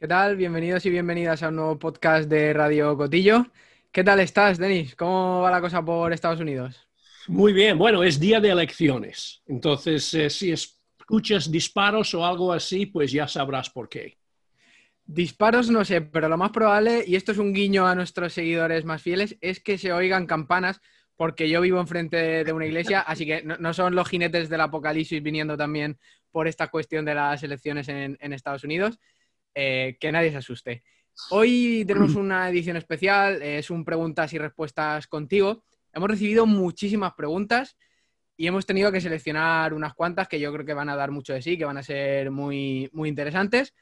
¿Qué tal? Bienvenidos y bienvenidas a un nuevo podcast de Radio Cotillo. ¿Qué tal estás, Denis? ¿Cómo va la cosa por Estados Unidos? Muy bien, bueno, es día de elecciones. Entonces, eh, si escuchas disparos o algo así, pues ya sabrás por qué. Disparos no sé, pero lo más probable, y esto es un guiño a nuestros seguidores más fieles, es que se oigan campanas, porque yo vivo enfrente de una iglesia, así que no, son los jinetes del apocalipsis viniendo también por esta cuestión de las elecciones en, Estados Unidos. Eh, que nadie se asuste. Hoy tenemos una edición especial, es un preguntas y respuestas contigo. Hemos recibido muchísimas preguntas y hemos tenido que seleccionar unas cuantas que yo creo que van a dar mucho de sí, que van a ser muy, muy interesantes.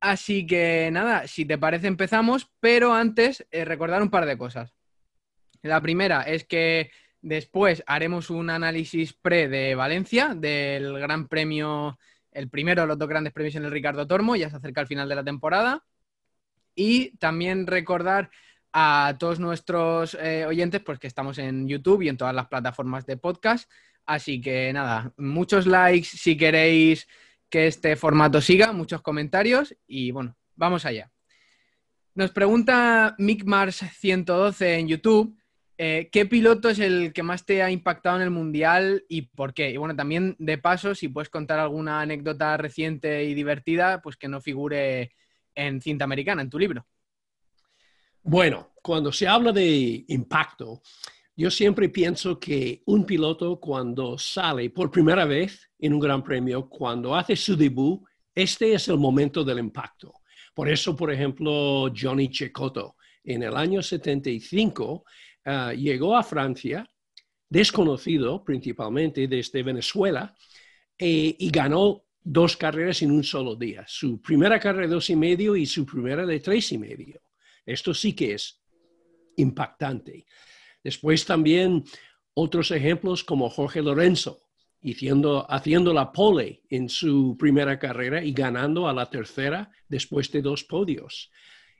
Así que nada, si te parece empezamos, pero antes eh, recordar un par de cosas. La primera es que después haremos un análisis pre de Valencia, del Gran Premio, el primero de los dos grandes premios en el Ricardo Tormo, ya se acerca el final de la temporada. Y también recordar a todos nuestros eh, oyentes pues que estamos en YouTube y en todas las plataformas de podcast. Así que nada, muchos likes si queréis que este formato siga, muchos comentarios y bueno, vamos allá. Nos pregunta MickMars112 en YouTube, eh, ¿qué piloto es el que más te ha impactado en el Mundial y por qué? Y bueno, también de paso, si puedes contar alguna anécdota reciente y divertida, pues que no figure en cinta americana, en tu libro. Bueno, cuando se habla de impacto, yo siempre pienso que un piloto cuando sale por primera vez en un gran premio, cuando hace su debut, este es el momento del impacto. Por eso, por ejemplo, Johnny Cecotto en el año 75 ah, llegó a Francia, desconocido principalmente desde Venezuela, eh, y ganó dos carreras en un solo día. Su primera carrera de dos y medio y su primera de tres y medio. Esto sí que es impactante. Después también otros ejemplos como Jorge Lorenzo, haciendo, la pole en su primera carrera y ganando a la tercera después de dos podios.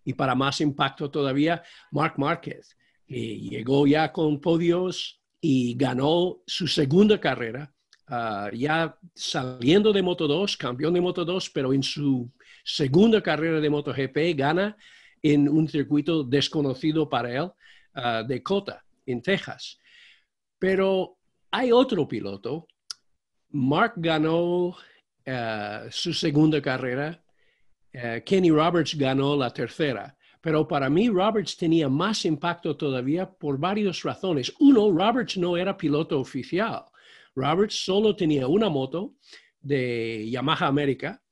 Y para más impacto todavía, Marc Márquez, que llegó ya con podios y ganó su segunda carrera, ah, ya saliendo de Moto 2, campeón de Moto 2, pero en su segunda carrera de MotoGP gana en un circuito desconocido para él, uh, de Cota en Texas. Pero hay otro piloto. Mark ganó eh, su segunda carrera. Eh, Kenny Roberts ganó la tercera. Pero para mí Roberts tenía más impacto todavía por varias razones. Uno, Roberts no era piloto oficial. Roberts solo tenía una moto de Yamaha América.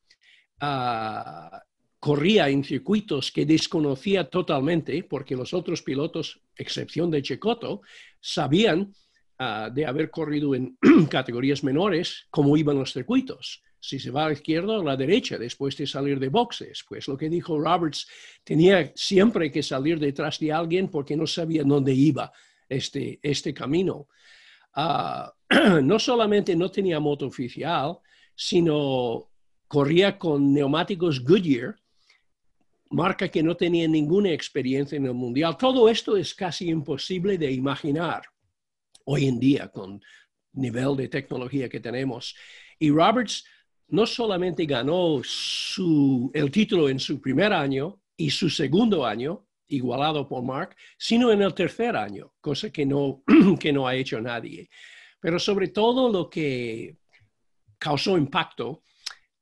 Ah, corría en circuitos que desconocía totalmente, porque los otros pilotos, excepción de Checoto, sabían ah, de haber corrido en categorías menores cómo iban los circuitos. Si se va a la izquierda o a la derecha después de salir de boxes. Pues lo que dijo Roberts, tenía siempre que salir detrás de alguien porque no sabía dónde iba este, este camino. Ah, no solamente no tenía moto oficial, sino corría con neumáticos Goodyear, marca que no tenía ninguna experiencia en el mundial. Todo esto es casi imposible de imaginar hoy en día con nivel de tecnología que tenemos. Y Roberts no solamente ganó el título en su primer año y su segundo año, igualado por Mark, sino en el tercer año, cosa que no, que no ha hecho nadie. Pero sobre todo lo que causó impacto,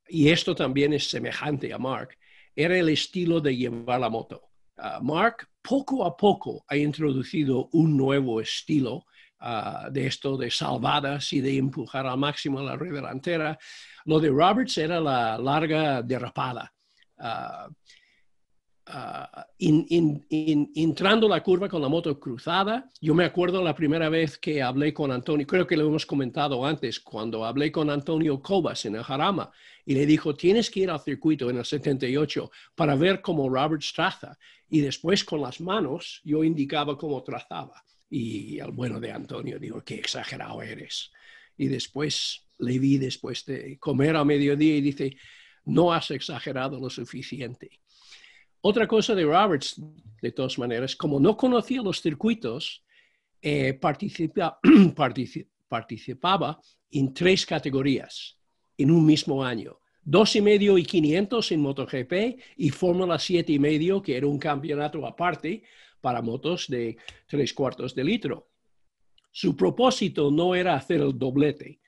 y esto también es semejante a Mark, era el estilo de llevar la moto. Ah, Mark poco a poco ha introducido un nuevo estilo ah, de esto de salvadas y de empujar al máximo la rueda delantera. Lo de Roberts era la larga derrapada. Uh, entrando la curva con la moto cruzada, yo me acuerdo la primera vez que hablé con Antonio, creo que lo hemos comentado antes, cuando hablé con Antonio Cobas en el Jarama y le dijo, tienes que ir al circuito en el 78 para ver cómo Roberts traza. Y después con las manos yo indicaba cómo trazaba. Y el bueno de Antonio dijo, qué exagerado eres. Y después le vi después de comer a mediodía y dice, no has exagerado lo suficiente. Otra cosa de Roberts, de todas maneras, como no conocía los circuitos, eh, participaba en tres categorías en un mismo año. dos y medio y 500 en MotoGP y Fórmula 7 y medio, que era un campeonato aparte para motos de tres cuartos de litro. Su propósito no era hacer el doblete,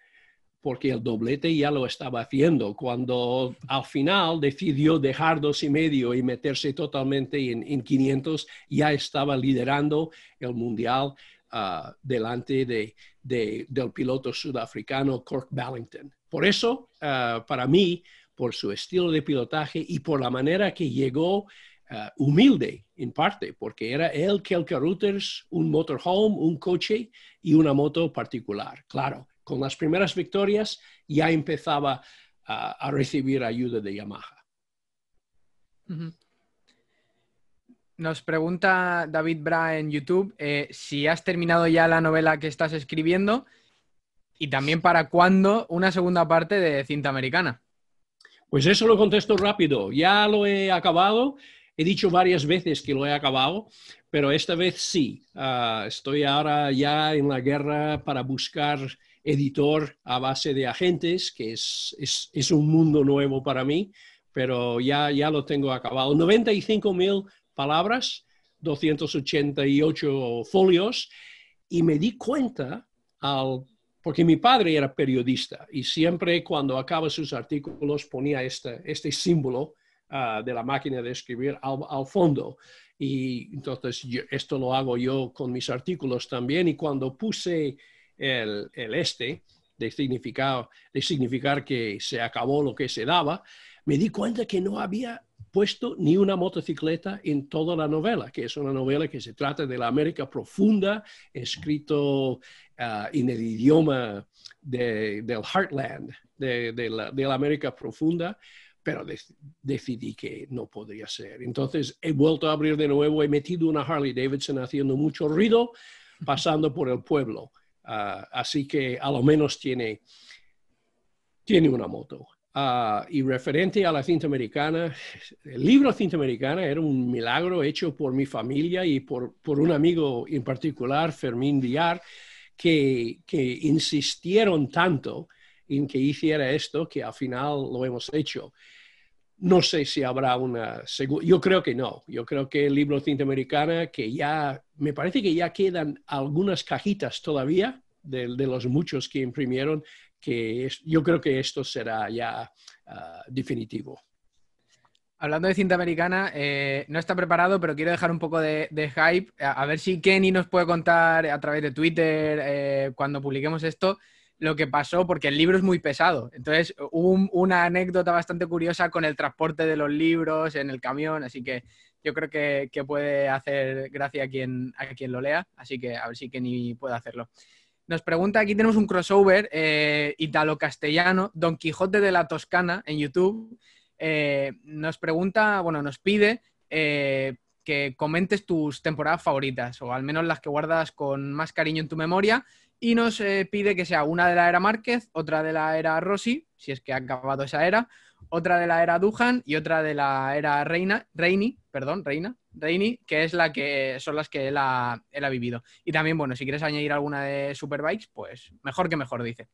porque el doblete ya lo estaba haciendo. Cuando al final decidió dejar dos y medio y meterse totalmente en, 500, ya estaba liderando el mundial ah, delante de, del piloto sudafricano Cork Ballington. Por eso, ah, para mí, por su estilo de pilotaje y por la manera que llegó ah, humilde en parte, porque era él, Kelka Routers, un motorhome, un coche y una moto particular. Claro, con las primeras victorias ya empezaba a, recibir ayuda de Yamaha. Nos pregunta David Bra en YouTube eh, si has terminado ya la novela que estás escribiendo y también para cuándo una segunda parte de cinta americana. Pues eso lo contesto rápido. Ya lo he acabado. He dicho varias veces que lo he acabado, pero esta vez sí. Ah, estoy ahora ya en la guerra para buscar editor a base de agentes, que es, es, un mundo nuevo para mí, pero ya, ya lo tengo acabado. 95 mil palabras, 288 folios, y me di cuenta al porque mi padre era periodista y siempre cuando acaba sus artículos ponía este, este símbolo ah, de la máquina de escribir al, fondo. Y entonces esto lo hago yo con mis artículos también y cuando puse el, este de significar, de significar que se acabó lo que se daba, me di cuenta que no había puesto ni una motocicleta en toda la novela, que es una novela que se trata de la América profunda, escrito ah, en el idioma del Heartland, de, la, América profunda, pero decidí que no podría ser. Entonces he vuelto a abrir de nuevo, he metido una Harley Davidson haciendo mucho ruido, pasando por el pueblo. Ah, así que a lo menos tiene, tiene una moto. Ah, y referente a la cinta americana, el libro Cinta Americana era un milagro hecho por mi familia y por, por un amigo en particular, Fermín Villar, que, que, insistieron tanto en que hiciera esto que al final lo hemos hecho. No sé si habrá una segunda, yo creo que no, yo creo que el libro Cinta Americana, que ya, me parece que ya quedan algunas cajitas todavía de, de los muchos que imprimieron, que yo creo que esto será ya ah, definitivo. Hablando de cinta americana, eh, no está preparado, pero quiero dejar un poco de, hype. A, ver si Kenny nos puede contar a través de Twitter, eh, cuando publiquemos esto, lo que pasó, porque el libro es muy pesado. Entonces, hubo una anécdota bastante curiosa con el transporte de los libros en el camión, así que yo creo que, puede hacer gracia a quien, a quien lo lea, así que a ver si Kenny puede hacerlo. Nos pregunta, aquí tenemos un crossover eh, italo-castellano, Don Quijote de la Toscana en YouTube. Eh, nos pregunta, bueno, nos pide eh, que comentes tus temporadas favoritas, o al menos las que guardas con más cariño en tu memoria, y nos pide que sea una de la era Márquez, otra de la era Rossi, si es que ha acabado esa era, otra de la era Duhan y otra de la era Reina, Reini, perdón, Reina, Reini, que es la que son las que él ha, él ha vivido. Y también, bueno, si quieres añadir alguna de Superbikes, pues mejor que mejor, dice.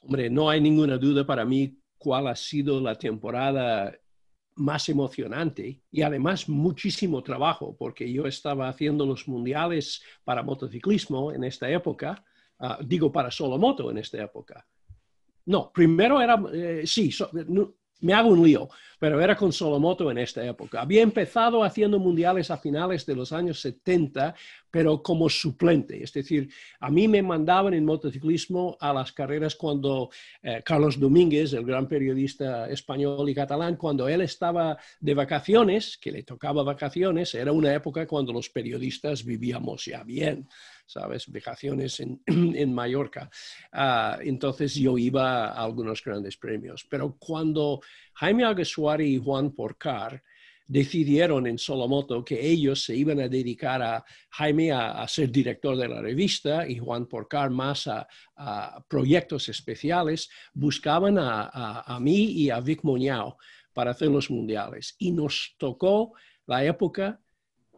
Hombre, no hay ninguna duda para mí cuál ha sido la temporada más emocionante y además muchísimo trabajo, porque yo estaba haciendo los mundiales para motociclismo en esta época, ah, digo para solo moto en esta época, no, primero era, eh, sí, me hago un lío, pero era con Solomoto en esta época. Había empezado haciendo mundiales a finales de los años 70, pero como suplente. Es decir, a mí me mandaban en motociclismo a las carreras cuando eh, Carlos Domínguez, el gran periodista español y catalán, cuando él estaba de vacaciones, que le tocaba vacaciones, era una época cuando los periodistas vivíamos ya bien. ¿Sabes? Vacaciones en, en Mallorca. Ah, entonces yo iba a algunos grandes premios. Pero cuando Jaime Alguersuari y Juan Porcar decidieron en Solomoto que ellos se iban a dedicar a Jaime a, ser director de la revista y Juan Porcar más a, proyectos especiales, buscaban a, a, mí y a Vic Moñao para hacer los mundiales. Y nos tocó la época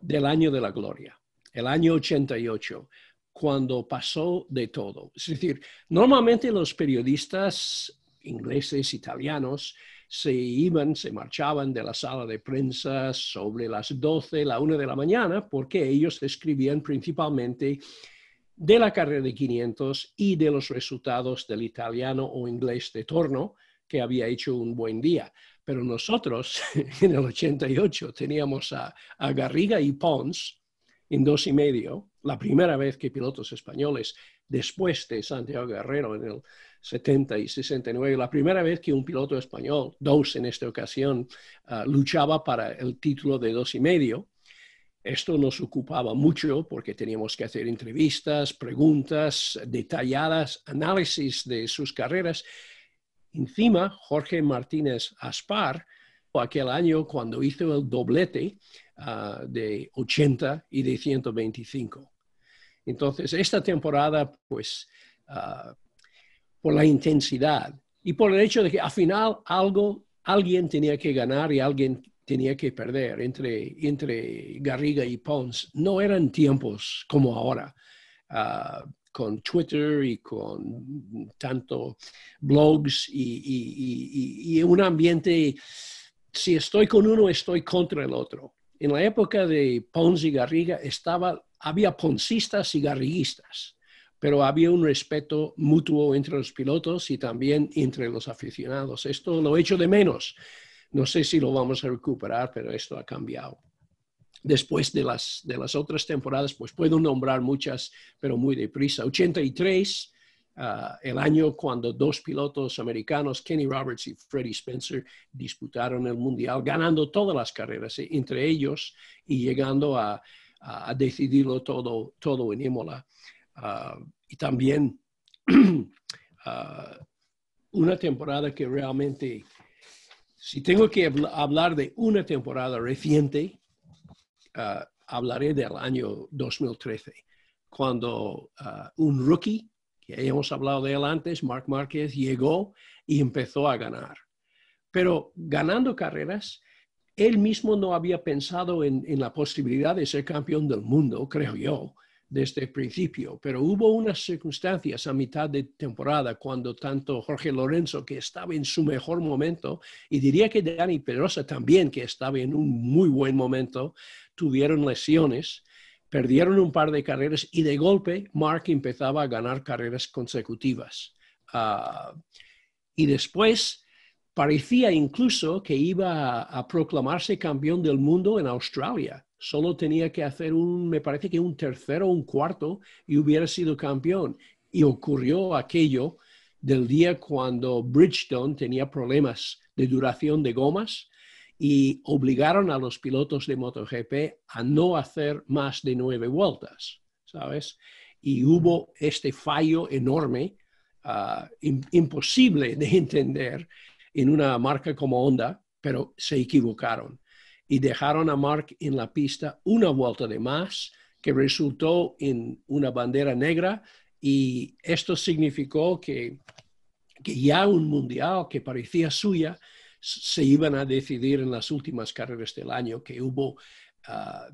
del año de la gloria el año 88, cuando pasó de todo. Es decir, normalmente los periodistas ingleses, italianos, se iban, se marchaban de la sala de prensa sobre las 12, la 1 de la mañana, porque ellos escribían principalmente de la carrera de 500 y de los resultados del italiano o inglés de torno, que había hecho un buen día. Pero nosotros, en el 88, teníamos a, a Garriga y Pons en dos y medio, la primera vez que pilotos españoles, después de Santiago Guerrero en el 70 y 69, la primera vez que un piloto español, dos en esta ocasión, ah, luchaba para el título de dos y medio. Esto nos ocupaba mucho porque teníamos que hacer entrevistas, preguntas detalladas, análisis de sus carreras. Encima, Jorge Martínez Aspar, aquel año cuando hizo el doblete ah, de 80 y de 125. Entonces, esta temporada, pues, ah, por la intensidad y por el hecho de que al final algo, alguien tenía que ganar y alguien tenía que perder entre, entre Garriga y Pons. No eran tiempos como ahora, ah, con Twitter y con tanto blogs y, y, un ambiente, si estoy con uno, estoy contra el otro. En la época de Pons y Garriga estaba, había ponsistas y garriguistas pero había un respeto mutuo entre los pilotos y también entre los aficionados. Esto lo echo de menos. No sé si lo vamos a recuperar, pero esto ha cambiado. Después de las, de las otras temporadas, pues puedo nombrar muchas, pero muy deprisa. 83, ah, el año cuando dos pilotos americanos, Kenny Roberts y Freddie Spencer, disputaron el Mundial, ganando todas las carreras eh, entre ellos y llegando a, a decidirlo todo, todo en Imola. Ah, y también ah, una temporada que realmente, si tengo que hablar de una temporada reciente, hablaré del año 2013, cuando un rookie, que hemos hablado de él antes, Mark Márquez, llegó y empezó a ganar. Pero ganando carreras, él mismo no había pensado en, en, la posibilidad de ser campeón del mundo, creo yo desde el principio, pero hubo unas circunstancias a mitad de temporada cuando tanto Jorge Lorenzo, que estaba en su mejor momento, y diría que Dani Pedrosa también, que estaba en un muy buen momento, tuvieron lesiones, perdieron un par de carreras y de golpe Mark empezaba a ganar carreras consecutivas. Ah, y después parecía incluso que iba a proclamarse campeón del mundo en Australia solo tenía que hacer un, me parece que un tercero un cuarto y hubiera sido campeón. Y ocurrió aquello del día cuando Bridgestone tenía problemas de duración de gomas y obligaron a los pilotos de MotoGP a no hacer más de nueve vueltas, ¿sabes? Y hubo este fallo enorme, ah, imposible de entender en una marca como Honda, pero se equivocaron y dejaron a Mark en la pista una vuelta de más, que resultó en una bandera negra y esto significó que, que ya un mundial que parecía suya se iban a decidir en las últimas carreras del año, que hubo ah,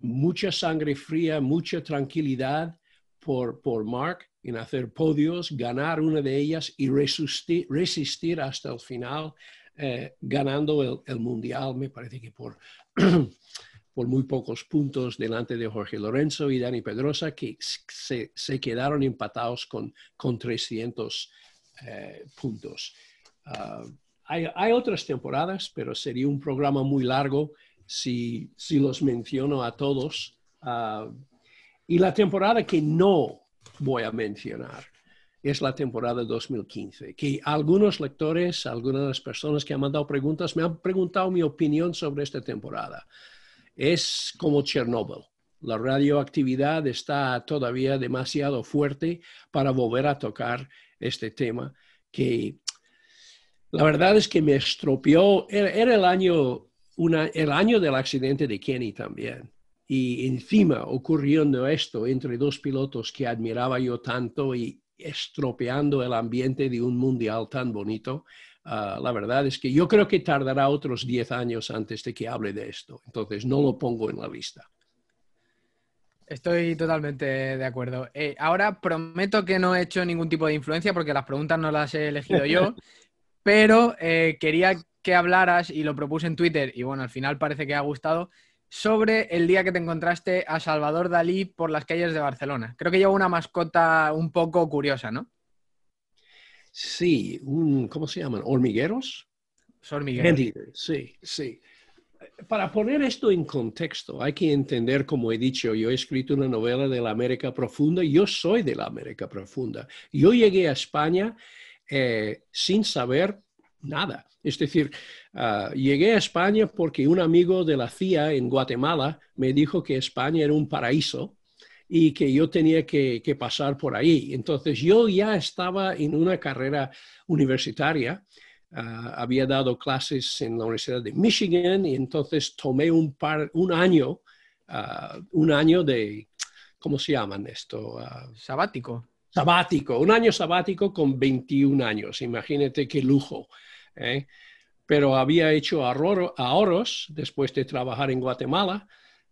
mucha sangre fría, mucha tranquilidad por, por Mark en hacer podios, ganar una de ellas y resistir, resistir hasta el final eh, ganando el, Mundial, me parece que por, por muy pocos puntos delante de Jorge Lorenzo y Dani Pedrosa, que se, se quedaron empatados con, con 300 eh, puntos. Ah, hay, hay, otras temporadas, pero sería un programa muy largo si, si los menciono a todos. Ah, y la temporada que no voy a mencionar es la temporada 2015, que algunos lectores, algunas personas que han mandado preguntas me han preguntado mi opinión sobre esta temporada. Es como Chernobyl. La radioactividad está todavía demasiado fuerte para volver a tocar este tema que la verdad es que me estropeó. Era, el, año, el año del accidente de Kenny también. Y encima ocurriendo esto entre dos pilotos que admiraba yo tanto y estropeando el ambiente de un mundial tan bonito. Ah, la verdad es que yo creo que tardará otros 10 años antes de que hable de esto, entonces no lo pongo en la lista. Estoy totalmente de acuerdo. Eh, ahora prometo que no he hecho ningún tipo de influencia porque las preguntas no las he elegido yo, pero eh, quería que hablaras, y lo propuse en Twitter, y bueno, al final parece que ha gustado, sobre el día que te encontraste a Salvador Dalí por las calles de Barcelona. Creo que lleva una mascota un poco curiosa, ¿no? Sí, un, ¿cómo se llaman? ¿Hormigueros? Hormigueros. Sí, sí. Para poner esto en contexto, hay que entender, como he dicho, yo he escrito una novela de la América Profunda, yo soy de la América Profunda. Yo llegué a España eh, sin saber nada. Es decir, ah, llegué a España porque un amigo de la CIA en Guatemala me dijo que España era un paraíso y que yo tenía que, pasar por ahí. Entonces yo ya estaba en una carrera universitaria, ah, había dado clases en la Universidad de Michigan y entonces tomé un, par, un año, ah, un año de, ¿cómo se llaman esto? sabático. Sabático, un año sabático con 21 años, imagínate qué lujo. ¿eh? pero había hecho ahorros después de trabajar en Guatemala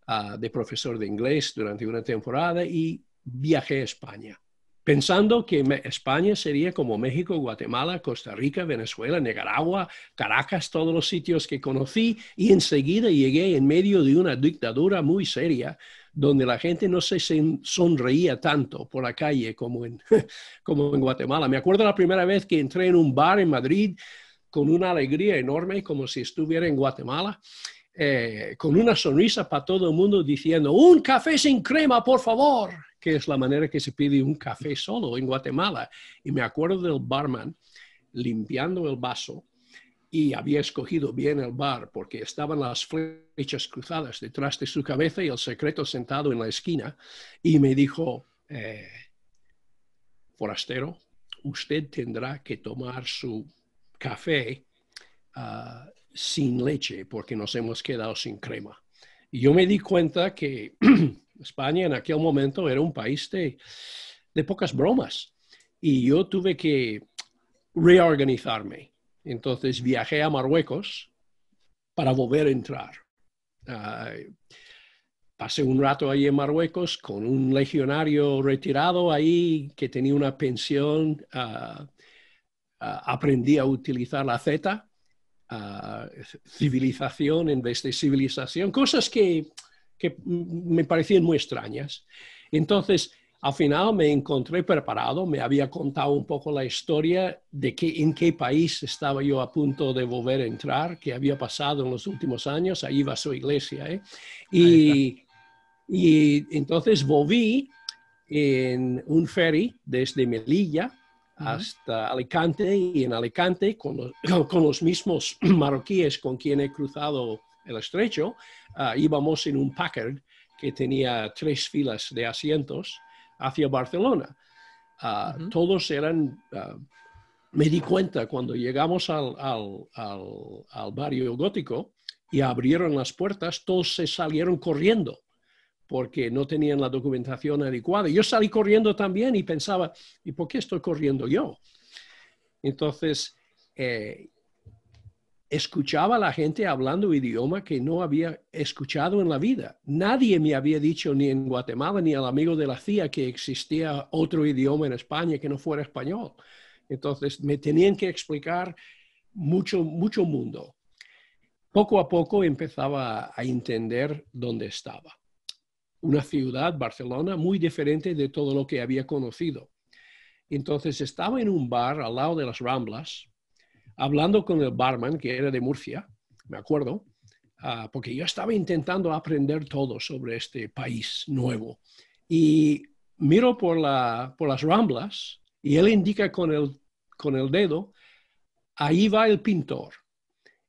ah, de profesor de inglés durante una temporada y viajé a España, pensando que España sería como México, Guatemala, Costa Rica, Venezuela, Nicaragua, Caracas, todos los sitios que conocí y enseguida llegué en medio de una dictadura muy seria donde la gente no se sonreía tanto por la calle como en, como en Guatemala. Me acuerdo la primera vez que entré en un bar en Madrid con una alegría enorme, como si estuviera en Guatemala, eh, con una sonrisa para todo el mundo diciendo, un café sin crema, por favor, que es la manera que se pide un café solo en Guatemala. Y me acuerdo del barman limpiando el vaso y había escogido bien el bar porque estaban las flechas cruzadas detrás de su cabeza y el secreto sentado en la esquina y me dijo, eh, forastero, usted tendrá que tomar su café ah, sin leche porque nos hemos quedado sin crema. Y yo me di cuenta que España en aquel momento era un país de, pocas bromas y yo tuve que reorganizarme. Entonces viajé a Marruecos para volver a entrar. Ah, pasé un rato ahí en Marruecos con un legionario retirado ahí que tenía una pensión uh, aprendí a utilizar la Z, civilización en vez de civilización, cosas que, que me parecían muy extrañas. Entonces, al final me encontré preparado, me había contado un poco la historia de que, en qué país estaba yo a punto de volver a entrar, qué había pasado en los últimos años, ahí va su iglesia. ¿eh? Y, y, entonces volví en un ferry desde Melilla hasta Alicante y en Alicante con los, con los, mismos marroquíes con quien he cruzado el estrecho, ah, íbamos en un Packard que tenía tres filas de asientos hacia Barcelona. Ah, todos eran, ah, me di cuenta cuando llegamos al, al, al barrio gótico y abrieron las puertas, todos se salieron corriendo porque no tenían la documentación adecuada. Yo salí corriendo también y pensaba, ¿y por qué estoy corriendo yo? Entonces, eh, escuchaba a la gente hablando idioma que no había escuchado en la vida. Nadie me había dicho ni en Guatemala ni al amigo de la CIA que existía otro idioma en España que no fuera español. Entonces, me tenían que explicar mucho, mucho mundo. Poco a poco empezaba a entender dónde estaba una ciudad, Barcelona, muy diferente de todo lo que había conocido. Entonces estaba en un bar al lado de las Ramblas, hablando con el barman, que era de Murcia, me acuerdo, ah, porque yo estaba intentando aprender todo sobre este país nuevo. Y miro por, la, por las Ramblas y él indica con el, con el dedo, ahí va el pintor.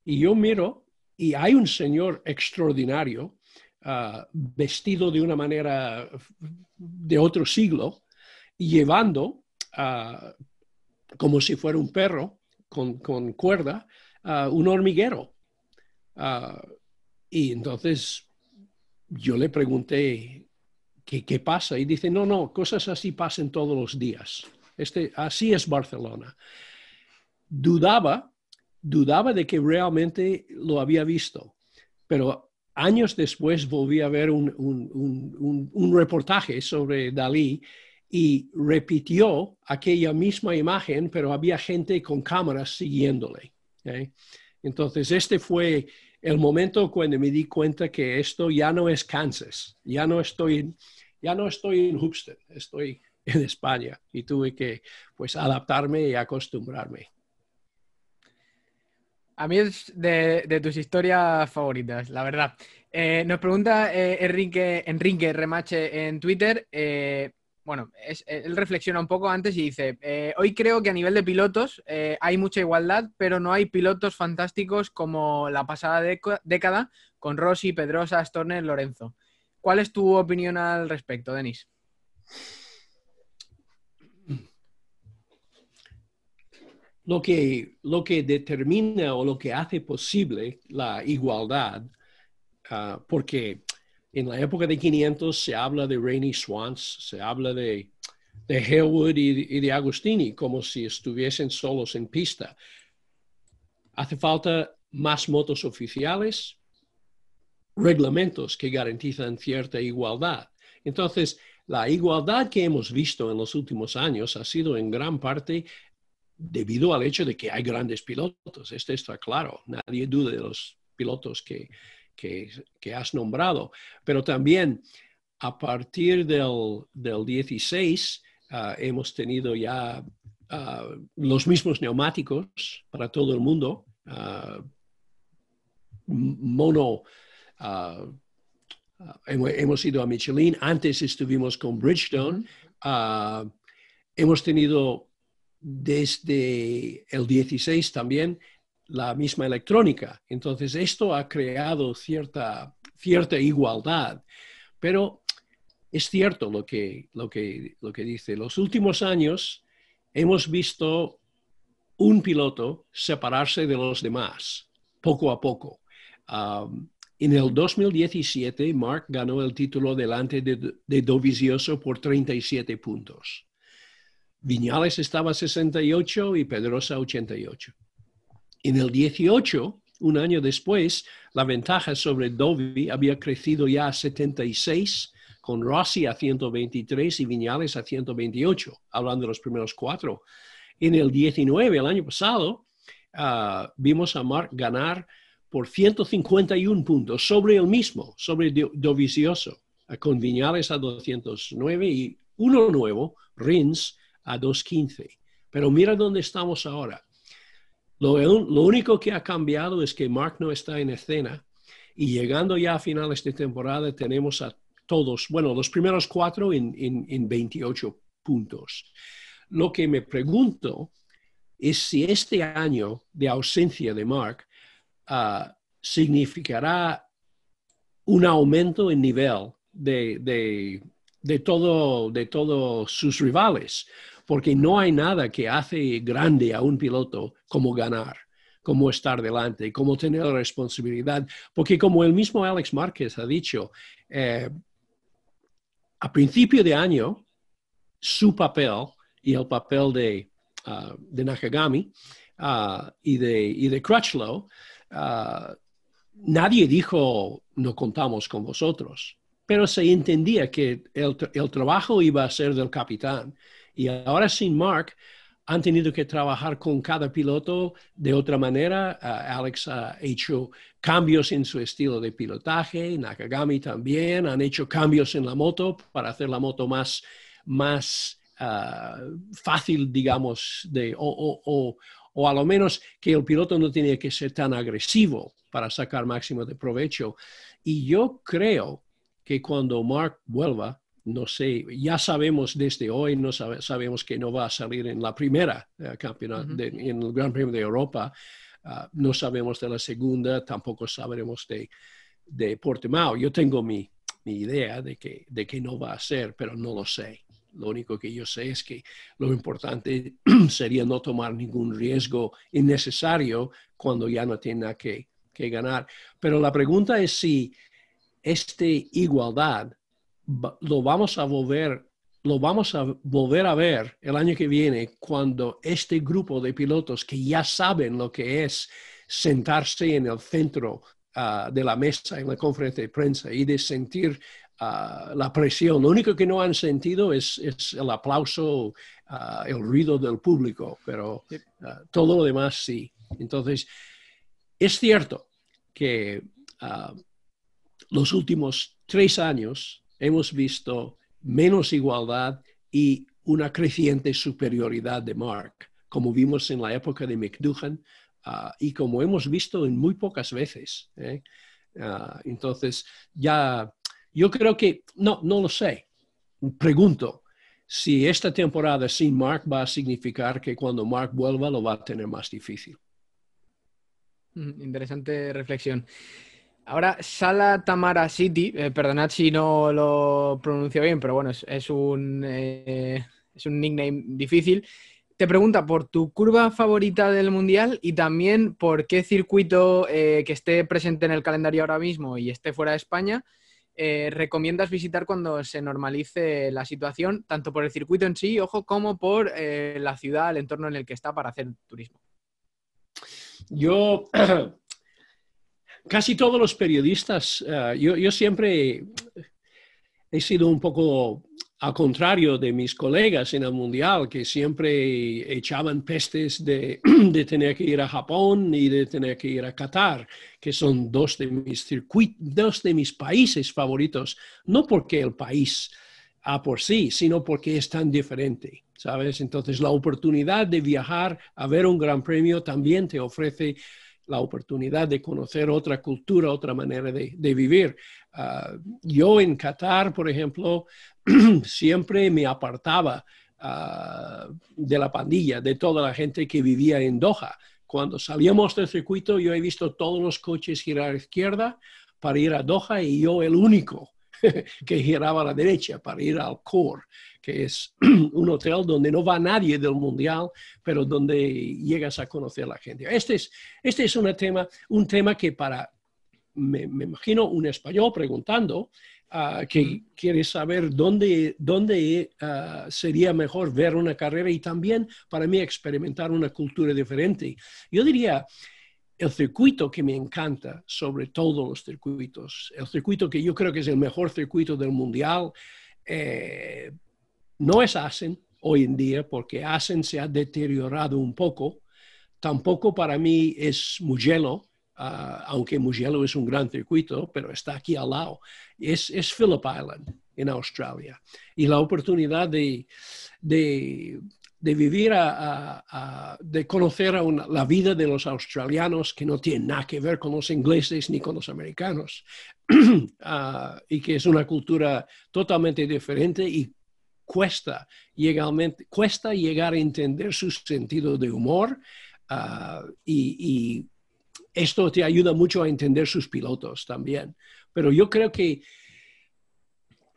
Y yo miro y hay un señor extraordinario Ah, vestido de una manera de otro siglo, llevando, ah, como si fuera un perro con, cuerda, uh, un hormiguero. y entonces yo le pregunté, ¿qué, ¿qué, pasa? Y dice, no, no, cosas así pasan todos los días. Este, así es Barcelona. Dudaba, dudaba de que realmente lo había visto, pero años después volví a ver un, un, reportaje sobre Dalí y repitió aquella misma imagen, pero había gente con cámaras siguiéndole. Entonces, este fue el momento cuando me di cuenta que esto ya no es Kansas, ya no estoy, ya no estoy en Houston, estoy en España y tuve que pues adaptarme y acostumbrarme. A mí es de, tus historias favoritas, la verdad. Eh, nos pregunta eh, Enrique, Enrique Remache en Twitter. Eh, bueno, él reflexiona un poco antes y dice, hoy creo que a nivel de pilotos hay mucha igualdad, pero no hay pilotos fantásticos como la pasada década con Rossi, Pedrosa, Storner, Lorenzo. ¿Cuál es tu opinión al respecto, Denis? Lo que, lo que determina o lo que hace posible la igualdad, ah, porque en la época de 500 se habla de Rainy Swans, se habla de, de y, de Agustini como si estuviesen solos en pista. Hace falta más motos oficiales, reglamentos que garantizan cierta igualdad. Entonces, la igualdad que hemos visto en los últimos años ha sido en gran parte debido al hecho de que hay grandes pilotos. Este está claro, nadie duda de los pilotos que, que, has nombrado. Pero también a partir del, del 16 ah, hemos tenido ya ah, los mismos neumáticos para todo el mundo. Uh, mono, hemos, ido a Michelin, antes estuvimos con Bridgestone. hemos tenido desde el 16 también la misma electrónica. Entonces, esto ha creado cierta, cierta igualdad, pero es cierto lo que, lo, que, lo que dice. Los últimos años hemos visto un piloto separarse de los demás, poco a poco. en el 2017, Mark ganó el título delante de, de Dovizioso por 37 puntos. Viñales estaba 68 y Pedrosa 88. En el 18, un año después, la ventaja sobre Dovi había crecido ya a 76, con Rossi a 123 y Viñales a 128, hablando de los primeros cuatro. En el 19, el año pasado, ah, vimos a Mark ganar por 151 puntos sobre el mismo, sobre Dovizioso, con Viñales a 209 y uno nuevo, Rins, a 2.15. Pero mira dónde estamos ahora. Lo, único que ha cambiado es que Mark no está en escena y llegando ya a finales de temporada tenemos a todos, bueno, los primeros cuatro en, en, 28 puntos. Lo que me pregunto es si este año de ausencia de Mark ah, significará un aumento en nivel de, de, de, todo, de todos sus rivales porque no hay nada que hace grande a un piloto como ganar, como estar delante, como tener la responsabilidad, porque como el mismo Alex Márquez ha dicho, eh, a principio de año, su papel y el papel de, de Nakagami ah, y, de, Crutchlow, ah, nadie dijo no contamos con vosotros, pero se entendía que el trabajo iba a ser del capitán y ahora sin Mark, han tenido que trabajar con cada piloto de otra manera. Alex ha hecho cambios en su estilo de pilotaje, Nakagami también, han hecho cambios en la moto para hacer la moto más, más ah, fácil, digamos, de, o, o, o, a lo menos que el piloto no tiene que ser tan agresivo para sacar máximo de provecho. Y yo creo que cuando Mark vuelva, no sé, ya sabemos desde hoy, no sabemos que no va a salir en la primera eh, campeonato, en el Gran Premio de Europa, ah, no sabemos de la segunda, tampoco sabremos de, de Portimao. Yo tengo mi, idea de que, de que no va a ser, pero no lo sé. Lo único que yo sé es que lo importante sería no tomar ningún riesgo innecesario cuando ya no tiene que, que ganar. Pero la pregunta es si esta igualdad lo vamos a volver lo vamos a volver a ver el año que viene cuando este grupo de pilotos que ya saben lo que es sentarse en el centro ah, de la mesa en la conferencia de prensa y de sentir la presión. Lo único que no han sentido es, el aplauso, el ruido del público, pero todo lo demás sí. Entonces, es cierto que los últimos tres años hemos visto menos igualdad y una creciente superioridad de Mark, como vimos en la época de McDuhan ah, y como hemos visto en muy pocas veces. ¿eh? Ah, entonces, ya, yo creo que, no, no lo sé. Pregunto si esta temporada sin Mark va a significar que cuando Mark vuelva lo va a tener más difícil. Mm, interesante reflexión. Ahora, Sala Tamara City, eh, perdonad si no lo pronuncio bien, pero bueno, es, un, eh, es un nickname difícil. Te pregunta por tu curva favorita del Mundial y también por qué circuito eh, que esté presente en el calendario ahora mismo y esté fuera de España recomiendas visitar cuando se normalice la situación, tanto por el circuito en sí, ojo, como por la ciudad, el entorno en el que está para hacer turismo. Yo casi todos los periodistas, eh, yo, siempre he sido un poco al contrario de mis colegas en el Mundial, que siempre echaban pestes de, tener que ir a Japón y de tener que ir a Qatar, que son dos de mis circuitos, dos de mis países favoritos, no porque el país a por sí, sino porque es tan diferente, ¿sabes? Entonces la oportunidad de viajar a ver un gran premio también te ofrece la oportunidad de conocer otra cultura, otra manera de, vivir. Ah, yo en Qatar, por ejemplo, siempre me apartaba ah, de la pandilla, de toda la gente que vivía en Doha. Cuando salíamos del circuito, yo he visto todos los coches girar a la izquierda para ir a Doha y yo el único que giraba a la derecha para ir al Core que es un hotel donde no va nadie del mundial, pero donde llegas a conocer a la gente. Este es, este es un, tema, un tema que para, me, imagino, un español preguntando, ah, que quiere saber dónde, dónde ah, sería mejor ver una carrera y también para mí experimentar una cultura diferente. Yo diría, el circuito que me encanta sobre todos los circuitos, el circuito que yo creo que es el mejor circuito del mundial, eh, no es Asen hoy en día, porque Asen se ha deteriorado un poco. Tampoco para mí es Mugello, ah, aunque Mugello es un gran circuito, pero está aquí al lado. Es, es Phillip Island en Australia. Y la oportunidad de, de, vivir, de conocer la vida de los australianos que no tiene nada que ver con los ingleses ni con los americanos, ah, y que es una cultura totalmente diferente y cuesta, cuesta llegar a entender su sentido de humor ah, y, esto te ayuda mucho a entender sus pilotos también. Pero yo creo que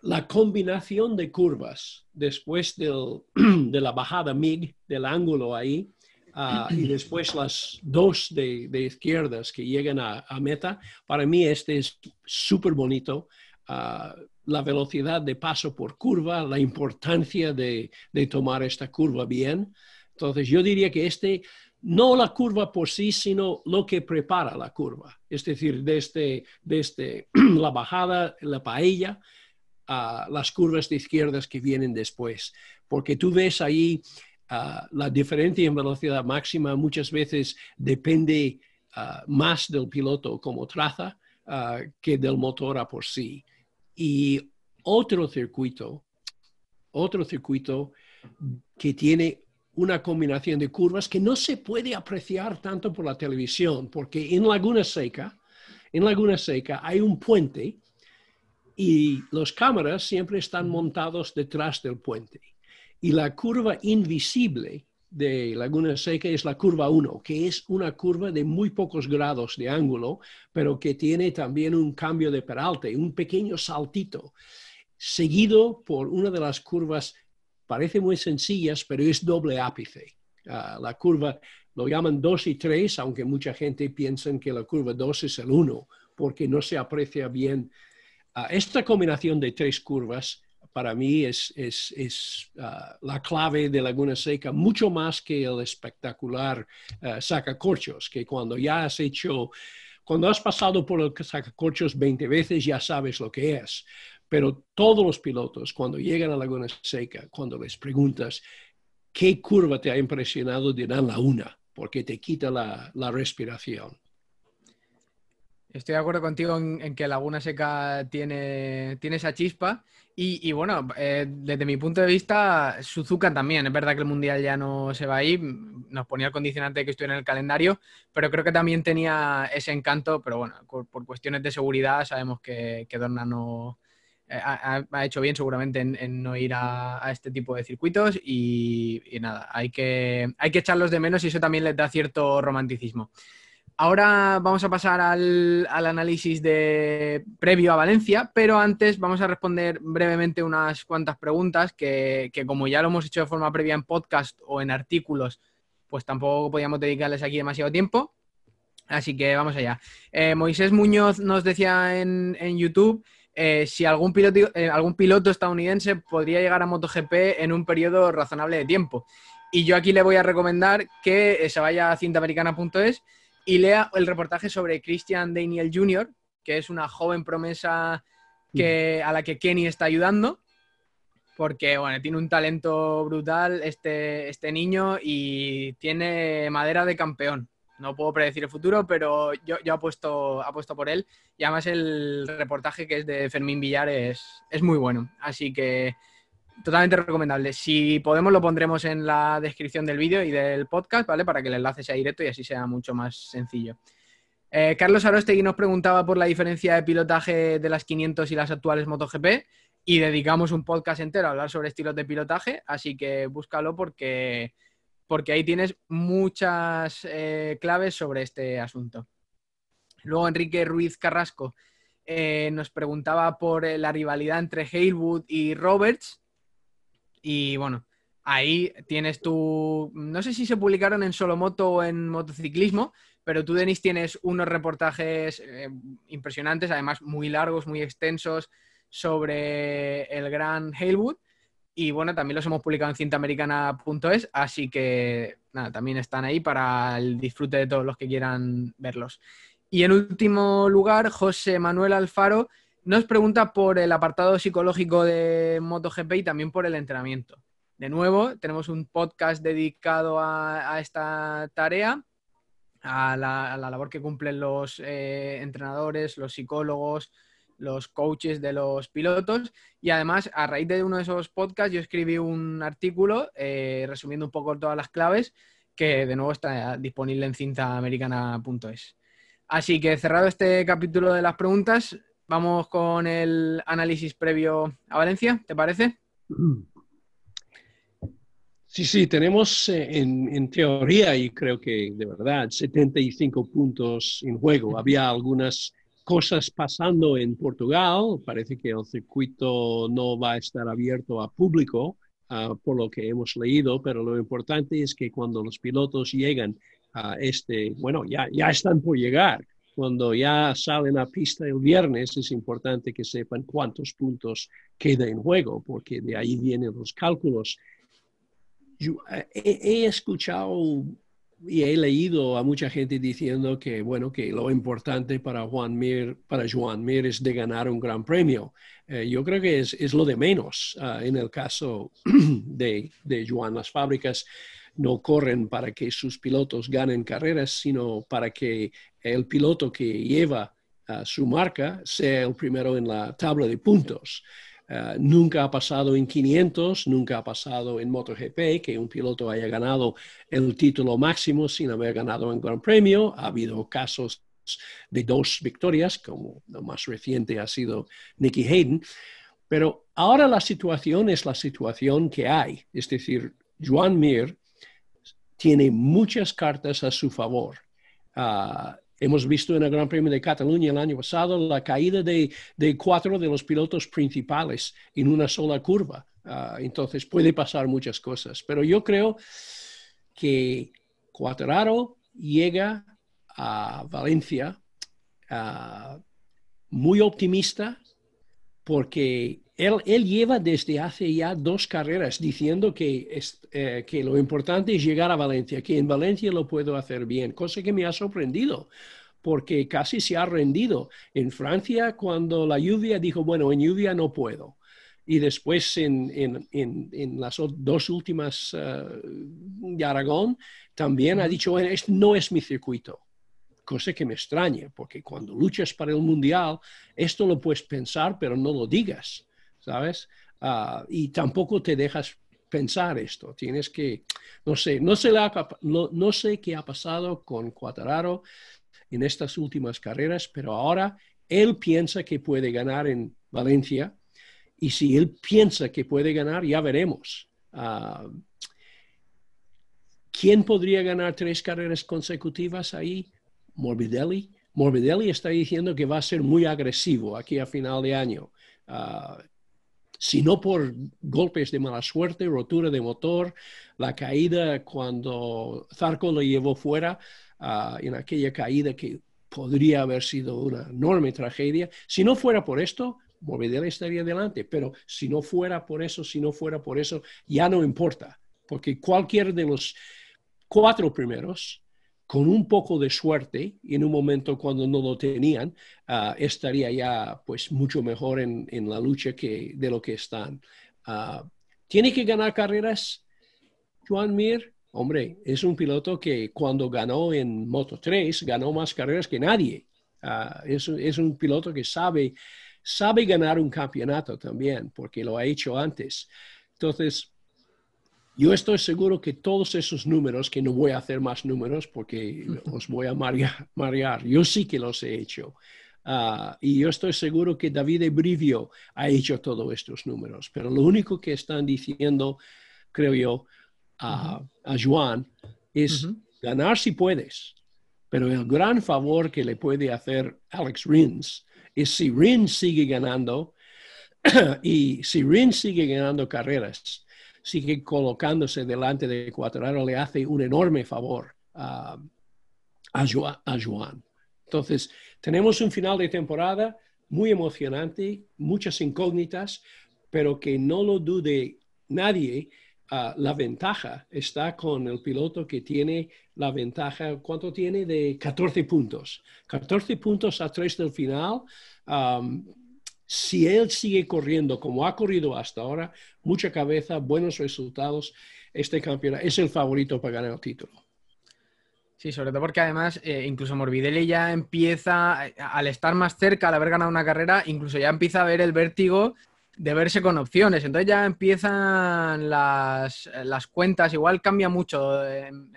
la combinación de curvas después de la bajada MIG, del ángulo ahí, ah, y después las dos de, izquierdas que llegan a, meta, para mí este es súper bonito. Ah, la velocidad de paso por curva, la importancia de, tomar esta curva bien. Entonces, yo diría que este, no la curva por sí, sino lo que prepara la curva. Es decir, desde, desde la bajada, la paella, a las curvas de izquierdas que vienen después. Porque tú ves ahí ah, la diferencia en velocidad máxima muchas veces depende ah, más del piloto como traza ah, que del motor a por sí y otro circuito, otro circuito que tiene una combinación de curvas que no se puede apreciar tanto por la televisión, porque en Laguna Seca, en Laguna Seca hay un puente y las cámaras siempre están montados detrás del puente. Y la curva invisible de Laguna Seca es la curva 1, que es una curva de muy pocos grados de ángulo, pero que tiene también un cambio de peralte, un pequeño saltito, seguido por una de las curvas, parece muy sencillas, pero es doble ápice. Ah, la curva lo llaman 2 y 3, aunque mucha gente piensa que la curva 2 es el 1, porque no se aprecia bien. Ah, esta combinación de tres curvas para mí es, ah, la clave de Laguna Seca, mucho más que el espectacular uh, sacacorchos, que cuando ya has hecho Cuando has pasado por el sacacorchos 20 veces ya sabes lo que es. Pero todos los pilotos, cuando llegan a Laguna Seca, cuando les preguntas qué curva te ha impresionado, dirán la una, porque te quita la, respiración. Estoy de acuerdo contigo en, que Laguna Seca tiene, tiene esa chispa. Y, bueno, eh, desde mi punto de vista, Suzuka también. Es verdad que el Mundial ya no se va a ir. Nos ponía el condicionante de que estuviera en el calendario, pero creo que también tenía ese encanto. Pero bueno, por, cuestiones de seguridad sabemos que, que Dorna no, eh, ha, hecho bien seguramente en, no ir a, este tipo de circuitos y, nada, hay que, hay que echarlos de menos y eso también les da cierto romanticismo. Ahora vamos a pasar al, análisis de previo a Valencia, pero antes vamos a responder brevemente unas cuantas preguntas que, como ya lo hemos hecho de forma previa en podcast o en artículos, pues tampoco podíamos dedicarles aquí demasiado tiempo. Así que vamos allá. Eh, Moisés Muñoz nos decía en, YouTube eh, si algún piloto, eh, algún piloto estadounidense podría llegar a MotoGP en un periodo razonable de tiempo. Y yo aquí le voy a recomendar que se vaya a cintamericana.es y lea el reportaje sobre Christian Daniel Jr., que es una joven promesa que, a la que Kenny está ayudando, porque bueno, tiene un talento brutal este, este niño y tiene madera de campeón. No puedo predecir el futuro, pero yo, yo apuesto, por él. Y además el reportaje que es de Fermín Villar es, muy bueno. Así que totalmente recomendable. Si podemos lo pondremos en la descripción del vídeo y del podcast, ¿vale? Para que el enlace sea directo y así sea mucho más sencillo. Eh, Carlos Arostegui nos preguntaba por la diferencia de pilotaje de las 500 y las actuales MotoGP y dedicamos un podcast entero a hablar sobre estilos de pilotaje, así que búscalo porque porque ahí tienes muchas eh, claves sobre este asunto. Luego Enrique Ruiz Carrasco eh, nos preguntaba por la rivalidad entre Halewood y Roberts. Y bueno, ahí tienes tu... No sé si se publicaron en Solomoto o en motociclismo, pero tú, Denis, tienes unos reportajes impresionantes, además muy largos, muy extensos, sobre el gran Halewood. Y bueno, también los hemos publicado en cintamericana.es, así que nada, también están ahí para el disfrute de todos los que quieran verlos. Y en último lugar, José Manuel Alfaro nos pregunta por el apartado psicológico de MotoGP y también por el entrenamiento. De nuevo, tenemos un podcast dedicado a, esta tarea, a la, labor que cumplen los eh, entrenadores, los psicólogos, los coaches de los pilotos. Y además, a raíz de uno de esos podcasts, yo escribí un artículo eh, resumiendo un poco todas las claves que de nuevo está disponible en cintamericana.es. Así que cerrado este capítulo de las preguntas, vamos con el análisis previo a Valencia, ¿te parece? Sí, sí, tenemos eh, en, teoría y creo que de verdad 75 puntos en juego. Había algunas cosas pasando en Portugal. Parece que el circuito no va a estar abierto a público, ah, por lo que hemos leído, pero lo importante es que cuando los pilotos llegan a este, bueno, ya, ya están por llegar. Cuando ya salen a pista el viernes, es importante que sepan cuántos puntos queda en juego, porque de ahí vienen los cálculos. Yo, eh, he escuchado y he leído a mucha gente diciendo que, bueno, que lo importante para Juan Mir, para Juan Mir es de ganar un gran premio. Eh, yo creo que es, es lo de menos ah, en el caso de, de Juan. Las fábricas no corren para que sus pilotos ganen carreras, sino para que el piloto que lleva uh, su marca sea el primero en la tabla de puntos. Eh, nunca ha pasado en 500, nunca ha pasado en MotoGP que un piloto haya ganado el título máximo sin haber ganado un Gran Premio. Ha habido casos de dos victorias, como lo más reciente ha sido Nicky Hayden. Pero ahora la situación es la situación que hay. Es decir, Joan Mir tiene muchas cartas a su favor. Uh, Hemos visto en el Gran Premio de Cataluña el año pasado la caída de, cuatro de los pilotos principales en una sola curva. Ah, entonces puede pasar muchas cosas. Pero yo creo que Cuatraro llega a Valencia ah, muy optimista porque él, lleva desde hace ya dos carreras diciendo que, eh, que lo importante es llegar a Valencia, que en Valencia lo puedo hacer bien, cosa que me ha sorprendido, porque casi se ha rendido. En Francia, cuando la lluvia dijo, bueno, en lluvia no puedo. Y después en, las dos últimas uh, de Aragón, también ha dicho, bueno, este no es mi circuito. Cosa que me extraña, porque cuando luchas para el mundial, esto lo puedes pensar, pero no lo digas, ¿sabes? Ah, y tampoco te dejas pensar esto. Tienes que, no sé, no sé, no, no sé qué ha pasado con Cuatararo en estas últimas carreras, pero ahora él piensa que puede ganar en Valencia y si él piensa que puede ganar, ya veremos. Ah, ¿Quién podría ganar tres carreras consecutivas ahí? Morbidelli. Morbidelli está diciendo que va a ser muy agresivo aquí a final de año. Ah, si no por golpes de mala suerte, rotura de motor, la caída cuando Zarco lo llevó fuera, Ah, en aquella caída que podría haber sido una enorme tragedia. Si no fuera por esto, Morbidelli estaría adelante, pero si no fuera por eso, si no fuera por eso, ya no importa, porque cualquier de los cuatro primeros, con un poco de suerte, en un momento cuando no lo tenían, ah, estaría ya pues mucho mejor en, la lucha que de lo que están. Ah, ¿Tiene que ganar carreras, Juan Mir? Hombre, es un piloto que cuando ganó en Moto 3 ganó más carreras que nadie. Ah, es, un piloto que sabe, sabe ganar un campeonato también, porque lo ha hecho antes. Entonces, yo estoy seguro que todos esos números, que no voy a hacer más números porque os voy a marear, yo sí que los he hecho. Ah, y yo estoy seguro que David Brivio ha hecho todos estos números, pero lo único que están diciendo, creo yo, a, Juan es ganar si puedes, pero el gran favor que le puede hacer Alex Rins es si Rins sigue ganando y si Rins sigue ganando carreras, sigue colocándose delante de Ecuador, le hace un enorme favor a, a, Juan. Entonces, tenemos un final de temporada muy emocionante, muchas incógnitas, pero que no lo dude nadie Ah, la ventaja está con el piloto que tiene la ventaja, ¿cuánto tiene? De 14 puntos. 14 puntos a 3 del final. Si él sigue corriendo como ha corrido hasta ahora, mucha cabeza, buenos resultados, este campeonato es el favorito para ganar el título. Sí, sobre todo porque además eh, incluso Morbidelli ya empieza, al estar más cerca, al haber ganado una carrera, incluso ya empieza a ver el vértigo de verse con opciones. Entonces ya empiezan las, cuentas, igual cambia mucho en,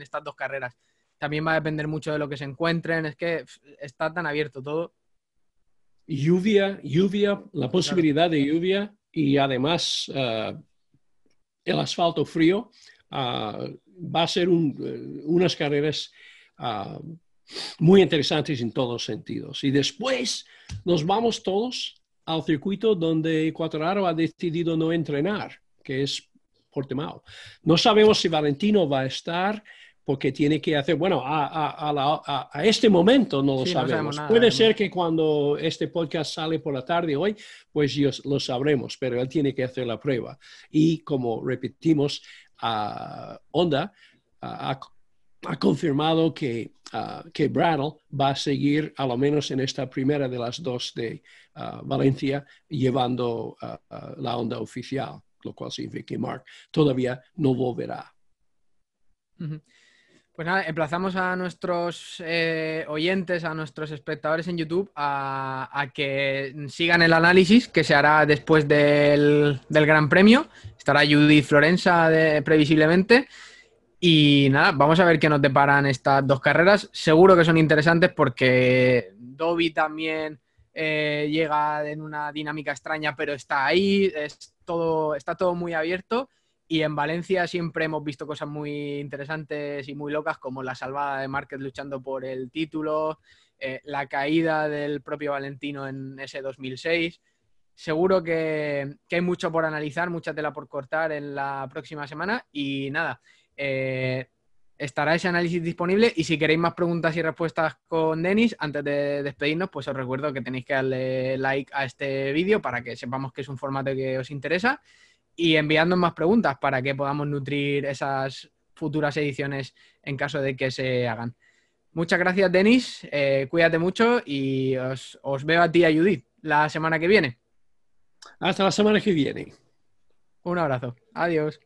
estas dos carreras. También va a depender mucho de lo que se encuentren, es que está tan abierto todo. Lluvia, lluvia, la posibilidad de lluvia y además eh, el asfalto frío eh, va a ser eh, unas carreras muy interesantes en todos sentidos. Y después nos vamos todos al circuito donde Cuatraro ha decidido no entrenar, que es Portimao. No sabemos si Valentino va a estar porque tiene que hacer, bueno, a, este momento no lo sabemos. Puede ser que cuando este podcast sale por la tarde hoy, pues yo, lo sabremos, pero él tiene que hacer la prueba. Y como repetimos, Honda ha ha confirmado que, uh, que Brattle va a seguir, a lo menos en esta primera de las dos de uh, Valencia, llevando uh, la onda oficial, lo cual significa que Mark todavía no volverá. Pues nada, emplazamos a nuestros eh, oyentes, a nuestros espectadores en YouTube a, que sigan el análisis que se hará después del, del Gran Premio. Estará Judith Florenza previsiblemente. Y nada, vamos a ver qué nos deparan estas dos carreras. Seguro que son interesantes porque Dobby también eh, llega en una dinámica extraña, pero está ahí, es todo, está todo muy abierto. Y en Valencia siempre hemos visto cosas muy interesantes y muy locas, como la salvada de Márquez luchando por el título, eh, la caída del propio Valentino en ese 2006. Seguro que, hay mucho por analizar, mucha tela por cortar en la próxima semana. Y nada, eh, estará ese análisis disponible y si queréis más preguntas y respuestas con Denis, antes de despedirnos, pues os recuerdo que tenéis que darle like a este vídeo para que sepamos que es un formato que os interesa y enviadnos más preguntas para que podamos nutrir esas futuras ediciones en caso de que se hagan. Muchas gracias, Denis. Eh, cuídate mucho y os, os veo a ti y a Judith la semana que viene. Hasta la semana que viene. Un abrazo. Adiós.